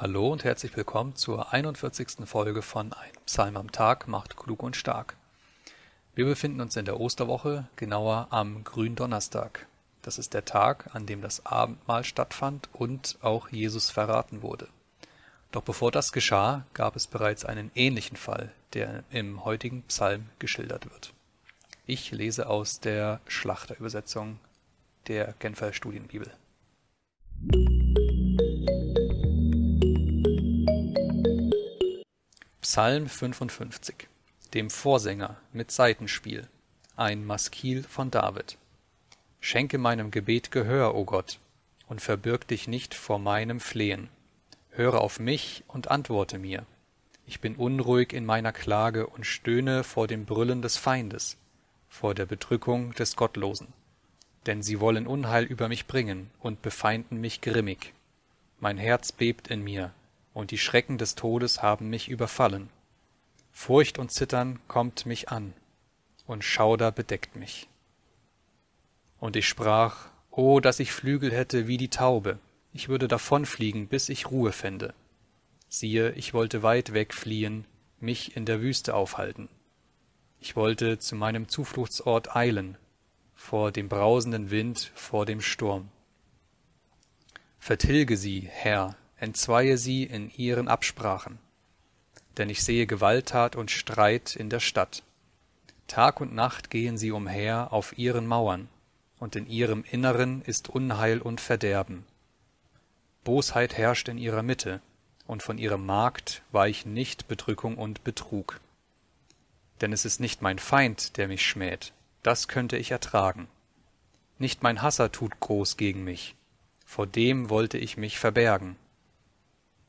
Hallo und herzlich willkommen zur 41. Folge von Ein Psalm am Tag macht klug und stark. Wir befinden uns in der Osterwoche, genauer am Gründonnerstag. Das ist der Tag, an dem das Abendmahl stattfand und auch Jesus verraten wurde. Doch bevor das geschah, gab es bereits einen ähnlichen Fall, der im heutigen Psalm geschildert wird. Ich lese aus der Schlachterübersetzung der Genfer Studienbibel. Psalm 55 Dem Vorsänger mit Saitenspiel ein Maskil von David Schenke meinem Gebet Gehör, o Gott, und verbirg dich nicht vor meinem Flehen. Höre auf mich und antworte mir. Ich bin unruhig in meiner Klage und stöhne vor dem Brüllen des Feindes, vor der Bedrückung des Gottlosen. Denn sie wollen Unheil über mich bringen und befeinden mich grimmig. Mein Herz bebt in mir, und die Schrecken des Todes haben mich überfallen. Furcht und Zittern kommt mich an, und Schauder bedeckt mich. Und ich sprach, O, dass ich Flügel hätte wie die Taube, ich würde davonfliegen, bis ich Ruhe fände. Siehe, ich wollte weit weg fliehen, mich in der Wüste aufhalten. Ich wollte zu meinem Zufluchtsort eilen, vor dem brausenden Wind, vor dem Sturm. Vertilge sie, Herr, entzweie sie in ihren Absprachen. Denn ich sehe Gewalttat und Streit in der Stadt. Tag und Nacht gehen sie umher auf ihren Mauern, und in ihrem Inneren ist Unheil und Verderben. Bosheit herrscht in ihrer Mitte, und von ihrem Markt weichen nicht Bedrückung und Betrug. Denn es ist nicht mein Feind, der mich schmäht, das könnte ich ertragen. Nicht mein Hasser tut groß gegen mich, vor dem wollte ich mich verbergen.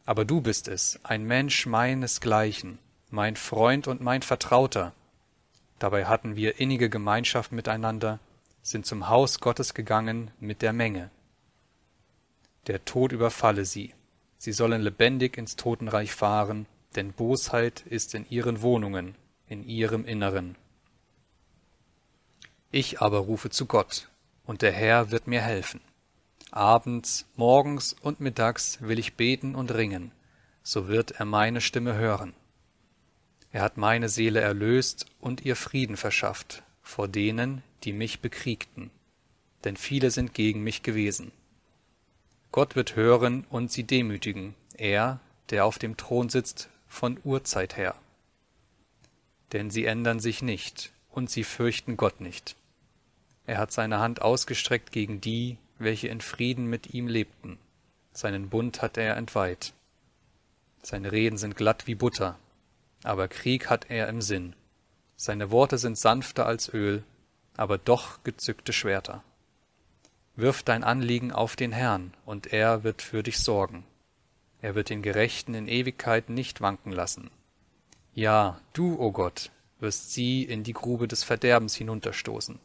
Aber du bist es, ein Mensch meinesgleichen, mein Freund und mein Vertrauter. Dabei hatten wir innige Gemeinschaft miteinander, sind zum Haus Gottes gegangen mit der Menge. Der Tod überfalle sie, sie sollen lebendig ins Totenreich fahren, denn Bosheit ist in ihren Wohnungen, in ihrem Inneren. Ich aber rufe zu Gott, und der Herr wird mir helfen. Abends, morgens und mittags will ich beten und ringen, so wird er meine Stimme hören. Er hat meine Seele erlöst und ihr Frieden verschafft vor denen, die mich bekriegten, denn viele sind gegen mich gewesen. Gott wird hören und sie demütigen, er, der auf dem Thron sitzt von Urzeit her. Denn sie ändern sich nicht, und sie fürchten Gott nicht. Er hat seine Hand ausgestreckt gegen die, welche in Frieden mit ihm lebten. Seinen Bund hat er entweiht. Seine Reden sind glatt wie Butter, aber Krieg hat er im Sinn. Seine Worte sind sanfter als Öl, aber doch gezückte Schwerter. Wirf dein Anliegen auf den Herrn, und er wird für dich sorgen. Er wird den Gerechten in Ewigkeit nicht wanken lassen. Ja, du, o oh Gott, wirst sie in die Grube des Verderbens hinunterstoßen.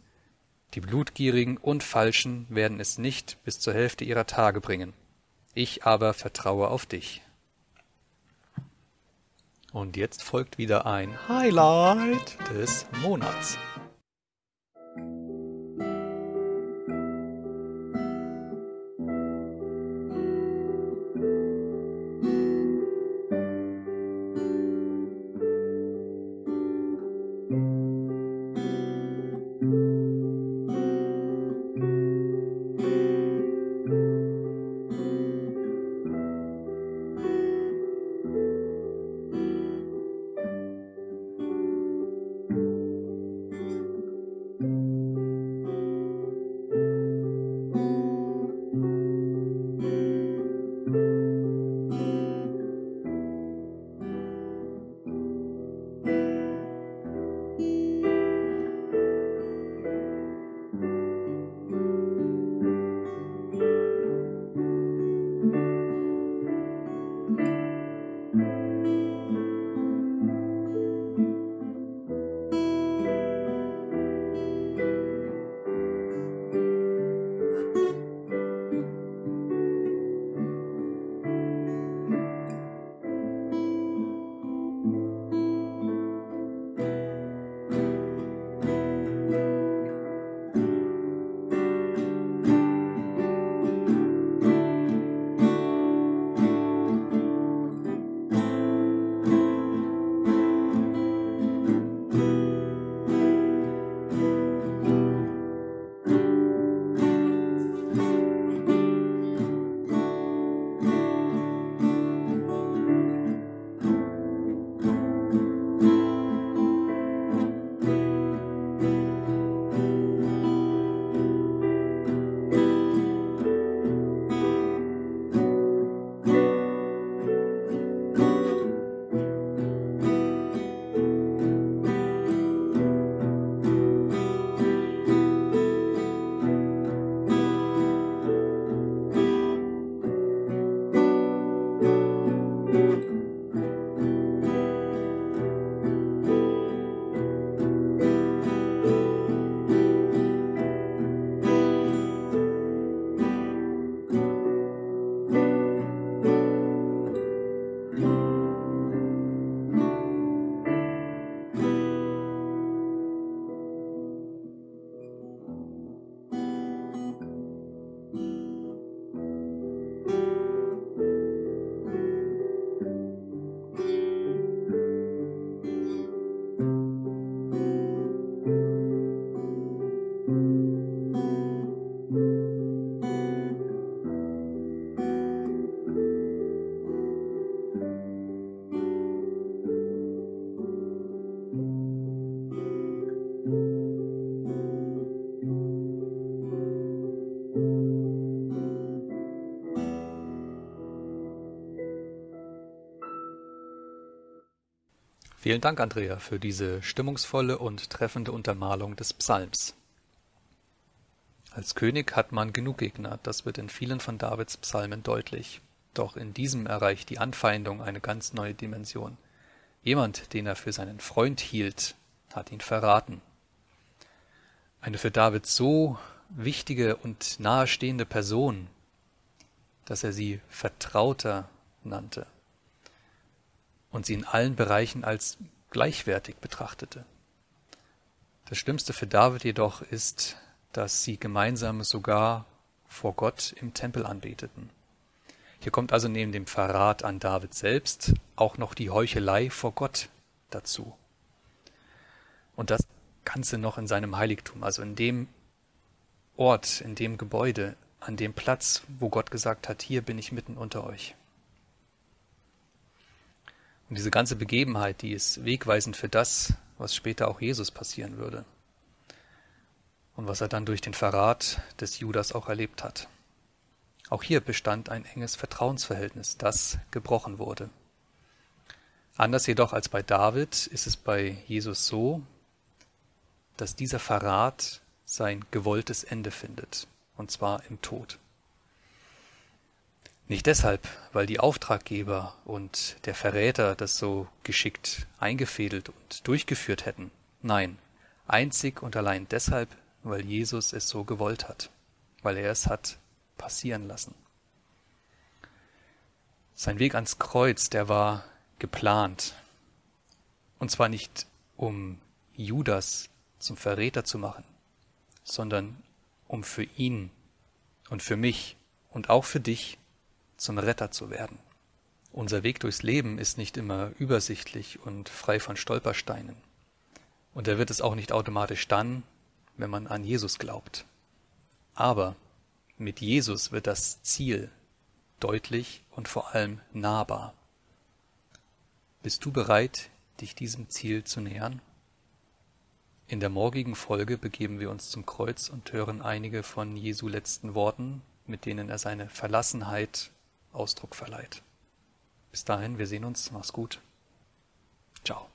Die Blutgierigen und Falschen werden es nicht bis zur Hälfte ihrer Tage bringen. Ich aber vertraue auf dich. Und jetzt folgt wieder ein Highlight des Monats. Vielen Dank, Andrea, für diese stimmungsvolle und treffende Untermalung des Psalms. Als König hat man genug Gegner, das wird in vielen von Davids Psalmen deutlich. Doch in diesem erreicht die Anfeindung eine ganz neue Dimension. Jemand, den er für seinen Freund hielt, hat ihn verraten. Eine für David so wichtige und nahestehende Person, dass er sie Vertrauter nannte und sie in allen Bereichen als gleichwertig betrachtete. Das Schlimmste für David jedoch ist, dass sie gemeinsam sogar vor Gott im Tempel anbeteten. Hier kommt also neben dem Verrat an David selbst auch noch die Heuchelei vor Gott dazu. Und das Ganze noch in seinem Heiligtum, also in dem Ort, in dem Gebäude, an dem Platz, wo Gott gesagt hat, hier bin ich mitten unter euch. Und diese ganze Begebenheit, die ist wegweisend für das, was später auch Jesus passieren würde. Und was er dann durch den Verrat des Judas auch erlebt hat. Auch hier bestand ein enges Vertrauensverhältnis, das gebrochen wurde. Anders jedoch als bei David ist es bei Jesus so, dass dieser Verrat sein gewolltes Ende findet, und zwar im Tod. Nicht deshalb, weil die Auftraggeber und der Verräter das so geschickt eingefädelt und durchgeführt hätten. Nein, einzig und allein deshalb, weil Jesus es so gewollt hat, weil er es hat passieren lassen. Sein Weg ans Kreuz, der war geplant. Und zwar nicht, um Judas zum Verräter zu machen, sondern um für ihn und für mich und auch für dich zum Retter zu werden. Unser Weg durchs Leben ist nicht immer übersichtlich und frei von Stolpersteinen. Und er wird es auch nicht automatisch dann, wenn man an Jesus glaubt. Aber mit Jesus wird das Ziel deutlich und vor allem nahbar. Bist du bereit, dich diesem Ziel zu nähern? In der morgigen Folge begeben wir uns zum Kreuz und hören einige von Jesu letzten Worten, mit denen er seine Verlassenheit Ausdruck verleiht. Bis dahin, wir sehen uns, mach's gut. Ciao.